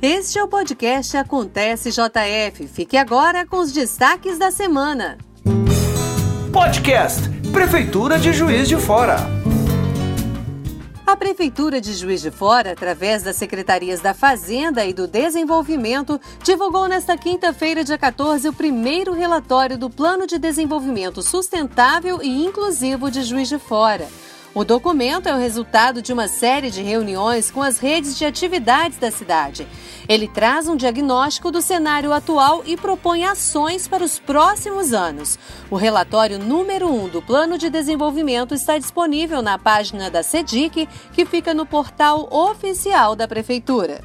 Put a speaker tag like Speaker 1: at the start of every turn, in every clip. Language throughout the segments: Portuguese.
Speaker 1: Este é o podcast Acontece JF. Fique agora com os destaques da semana.
Speaker 2: Podcast Prefeitura de Juiz de Fora.
Speaker 1: A Prefeitura de Juiz de Fora, através das Secretarias da Fazenda e do Desenvolvimento, divulgou nesta quinta-feira, dia 14, o primeiro relatório do Plano de Desenvolvimento Sustentável e Inclusivo de Juiz de Fora. O documento é o resultado de uma série de reuniões com as redes de atividades da cidade. Ele traz um diagnóstico do cenário atual e propõe ações para os próximos anos. O relatório número 1 um do Plano de Desenvolvimento está disponível na página da SEDIC, que fica no portal oficial da Prefeitura.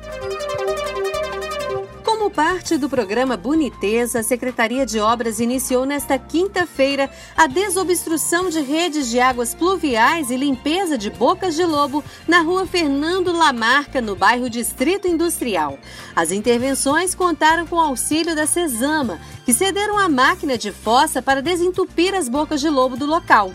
Speaker 1: Como parte do programa Boniteza, a Secretaria de Obras iniciou nesta quinta-feira a desobstrução de redes de águas pluviais e limpeza de bocas de lobo na rua Fernando Lamarca, no bairro Distrito Industrial. As intervenções contaram com o auxílio da Cesama, que cederam a máquina de fossa para desentupir as bocas de lobo do local.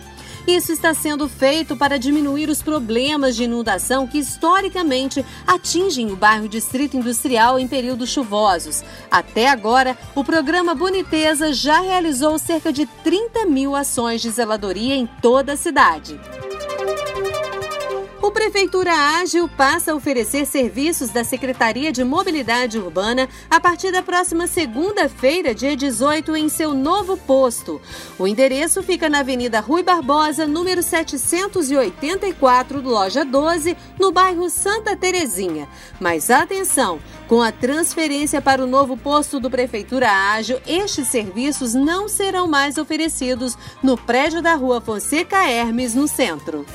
Speaker 1: Isso está sendo feito para diminuir os problemas de inundação que historicamente atingem o bairro Distrito Industrial em períodos chuvosos. Até agora, o programa Boniteza já realizou cerca de 30 mil ações de zeladoria em toda a cidade. O Prefeitura Ágil passa a oferecer serviços da Secretaria de Mobilidade Urbana a partir da próxima segunda-feira, dia 18, em seu novo posto. O endereço fica na Avenida Rui Barbosa, número 784, loja 12, no bairro Santa Terezinha. Mas atenção, com a transferência para o novo posto do Prefeitura Ágil, estes serviços não serão mais oferecidos no prédio da Rua Fonseca Hermes, no centro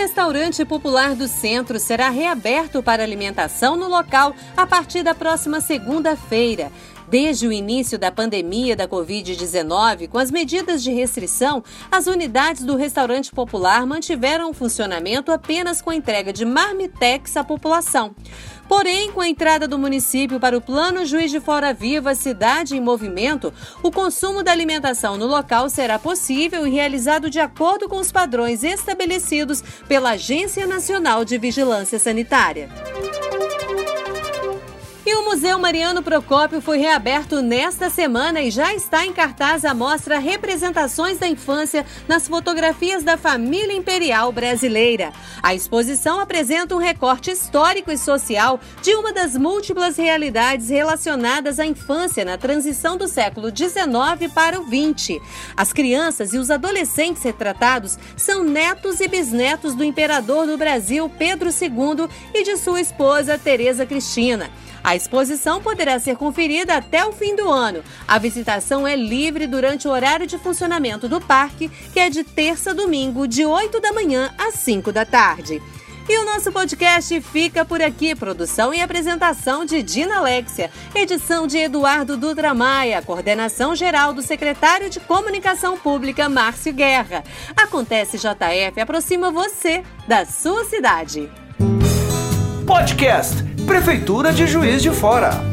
Speaker 1: restaurante popular do centro será reaberto para alimentação no local a partir da próxima segunda-feira. Desde o início da pandemia da Covid-19, com as medidas de restrição, as unidades do restaurante popular mantiveram o funcionamento apenas com a entrega de marmitex à população. Porém, com a entrada do município para o Plano Juiz de Fora Viva Cidade em Movimento, o consumo da alimentação no local será possível e realizado de acordo com os padrões estabelecidos pela Agência Nacional de Vigilância Sanitária. E o Museu Mariano Procópio foi reaberto nesta semana e já está em cartaz a mostra Representações da Infância nas fotografias da família imperial brasileira. A exposição apresenta um recorte histórico e social de uma das múltiplas realidades relacionadas à infância na transição do século XIX para o XX. As crianças e os adolescentes retratados são netos e bisnetos do imperador do Brasil, Pedro II, e de sua esposa, Tereza Cristina. A exposição poderá ser conferida até o fim do ano. A visitação é livre durante o horário de funcionamento do parque, que é de terça a domingo, de 8 da manhã às 5 da tarde. E o nosso podcast fica por aqui. Produção e apresentação de Dina Alexia. Edição de Eduardo Dutra Maia. Coordenação geral do secretário de Comunicação Pública, Márcio Guerra. Acontece JF aproxima você da sua cidade.
Speaker 2: Podcast Prefeitura de Juiz de Fora.